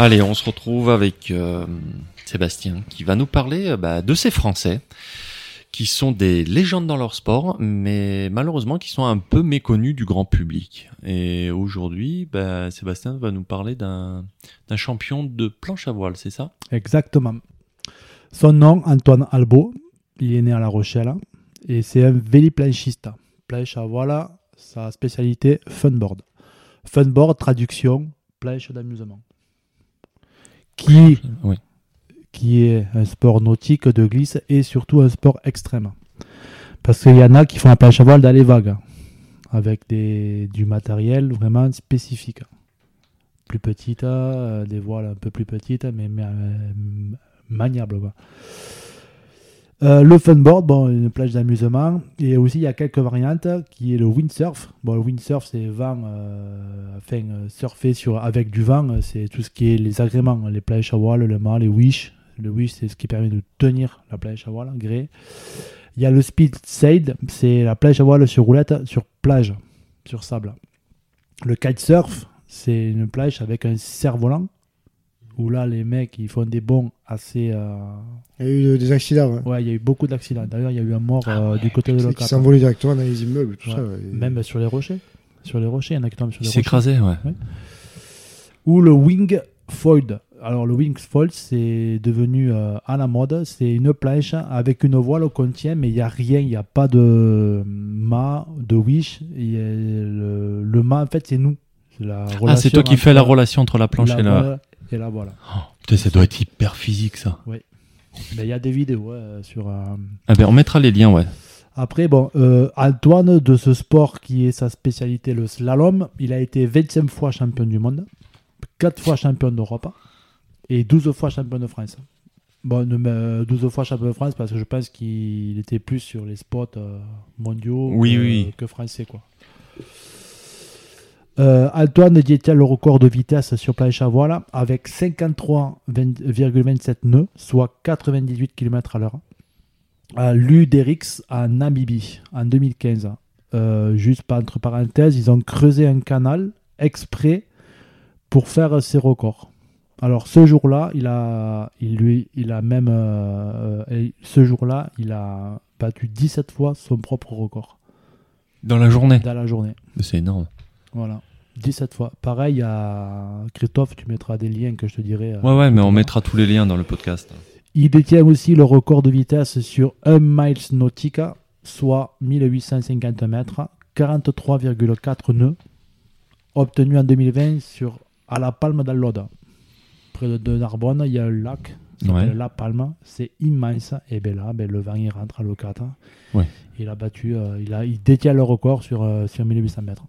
Allez, on se retrouve avec euh, Sébastien qui va nous parler euh, bah, de ces Français qui sont des légendes dans leur sport, mais malheureusement qui sont un peu méconnus du grand public. Et aujourd'hui, bah, Sébastien va nous parler d'un champion de planche à voile, c'est ça? Exactement. Son nom, Antoine Albo. Il est né à La Rochelle et c'est un véliplanchiste. Planche à voile, sa spécialité funboard. Funboard, traduction, planche d'amusement. Qui, Oui. qui est un sport nautique de glisse et surtout un sport extrême. Parce qu'il y en a qui font la planche à voile dans les vagues, avec des, du matériel vraiment spécifique. Plus petite, euh, des voiles un peu plus petites, mais, mais, euh, maniables. quoi. Euh, le funboard, bon, une plage d'amusement. Et aussi, il y a quelques variantes qui est le windsurf. Bon, le windsurf, c'est vent, euh, enfin, euh, surfer sur, avec du vent, c'est tout ce qui est les agréments, les planches à voile, le mât, les wish. Le wish, c'est ce qui permet de tenir la planche à voile, gré. Il y a le speed sail, c'est la planche à voile sur roulette, sur plage, sur sable. Le kitesurf, c'est une plage avec un cerf-volant, où là, les mecs, ils font des bonds assez... euh, Il y a eu des accidents. hein. Ouais, il y a eu beaucoup d'accidents. D'ailleurs, il y a eu un mort Ah euh, ouais. du côté de Qui l'Ocat. s'envolaient directement dans les immeubles, tout Ouais. ça. ouais. Même sur les rochers. Sur les rochers, il y en a qui tombent sur les rochers. écrasé, ouais. Ou le wing fold. Alors, le wing fold, c'est devenu euh, à la mode. C'est une planche avec une voile qu'on tient, mais il n'y a rien. Il n'y a pas de mât, de wish. A le, le mât, en fait, c'est nous. La Ah, c'est toi qui fais la relation entre la planche la et la... et la voile. Oh, putain, ça doit être hyper physique, ça. Mais il y a des vidéos ouais, sur... euh, Ah ben, on mettra les liens, ouais. Après, bon, euh, Antoine, de ce sport qui est sa spécialité, le slalom, il a été 25 fois champion du monde, 4 fois champion d'Europe et 12 fois champion de France. Bon, ne me- 12 fois champion de France parce que je pense qu'il était plus sur les spots euh, mondiaux Oui, que, oui. que français. Quoi. Euh, Antoine détient le record de vitesse sur planche à voile avec 53,27 nœuds, soit 98 km à l'heure à l'Uderix à Namibie en 2015. Euh, juste entre parenthèses, ils ont creusé un canal exprès pour faire ces records. Alors ce jour-là, il a, il lui, il a même, euh, euh, ce jour-là, il a battu 17 fois son propre record Dans la journée. dans la journée. C'est énorme. Voilà, 17 fois. Pareil à Christophe, tu mettras des liens que je te dirai. euh, Ouais, ouais, mais on mettra tous les liens dans le podcast. Il détient aussi le record de vitesse sur 1 miles nautica, soit 1850 mètres, 43,4 nœuds, obtenu en 2020 sur, à La Palme d'Alloda. Près de, Narbonne, il y a un lac Ouais. La Palme, c'est immense. Et bien là, ben, le vent il rentre à l'Ocata. Ouais. Il a battu, euh, il, a, il détient le record sur, euh, sur 1800 mètres.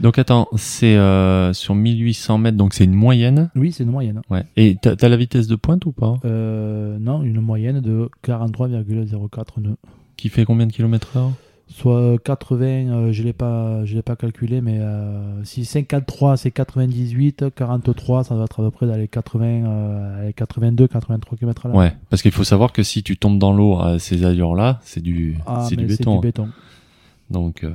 Donc attends, c'est euh, sur 1800 mètres, donc c'est une moyenne. Oui, c'est une moyenne. Ouais. Et t'as t'as la vitesse de pointe ou pas? Euh, non, une moyenne de 43,04 nœuds. Qui fait combien de kilomètres heure? Soit 80, euh, je ne l'ai pas, je l'ai pas calculé, mais euh, si 53 c'est 98, 43 ça doit être à peu près dans les 80, euh, les 82, 83 km à l'heure. Ouais, parce qu'il faut savoir que si tu tombes dans l'eau à ces allures-là, c'est du, Ah, c'est du béton. du béton. Donc, euh,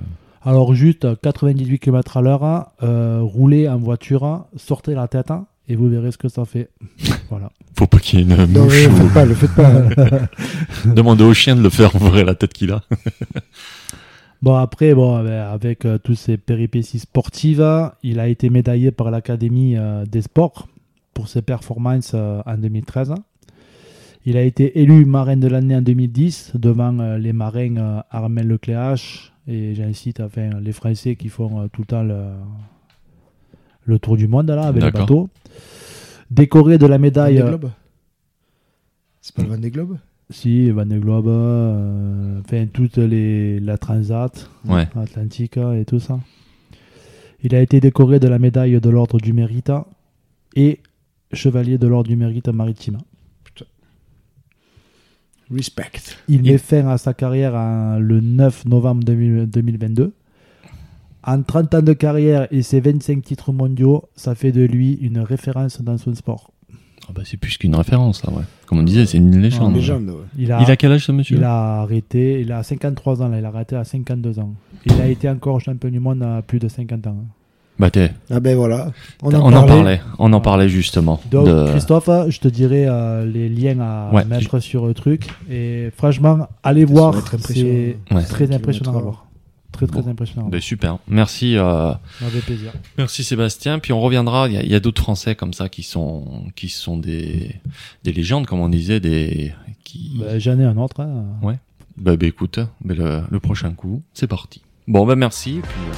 Alors juste 98 km à l'heure, euh, roulez en voiture, sortez la tête et vous verrez ce que ça fait. voilà. faut pas qu'il y ait une Non, mouche le ou... faites pas, le faites pas. Demandez au chien de le faire ouvrir la tête qu'il a. Bon après, bon, avec euh, toutes ces péripéties sportives, il a été médaillé par l'Académie euh, des sports pour ses performances euh, en 2013. Il a été élu marin de l'année en 2010 devant euh, les marins euh, Armel Lecléache et j'incite enfin les Français qui font euh, tout le temps le, le tour du monde là avec D'accord. bateaux. Décoré de la médaille, Vendée euh, Globe C'est pas le Vendée Globe si Vendée Globe, euh, enfin toute les la Transat, Ouais. Atlantique et tout ça. Il a été décoré de la médaille de l'ordre du mérite et chevalier de l'ordre du mérite maritime. Respect. Il met fin à sa carrière en- le 9 novembre 2000 2022. En 30 ans de carrière et ses 25 titres mondiaux, ça fait de lui une référence dans son sport. Ah bah, c'est plus qu'une référence, là, ouais. Comme on disait, c'est une légende. Ah, Légende, ouais. Il a, Il a quel âge, ce monsieur? Il a arrêté, il a 53 ans là, il a arrêté à 52 ans. Il a été encore champion du monde à plus de 50 ans. Bah, t'es- Ah ben voilà. On on, en en parlait. on en parlait justement. Donc, de- Christophe, je te dirai euh, les liens à Ouais, mettre sur le truc. Et franchement, allez voir. C'est Ouais. très impressionnant à voir. Très, très Bon. impressionnant. Ben, super. Merci, euh, Avec plaisir. merci Sébastien. Puis on reviendra. Il y a, d'autres Français comme ça qui sont, qui sont des, des légendes, comme on disait, des qui. Bah, J'en ai un autre. hein. Bah, bah, écoute, ben, le, le prochain coup, c'est parti. Bon, ben merci. et puis, euh,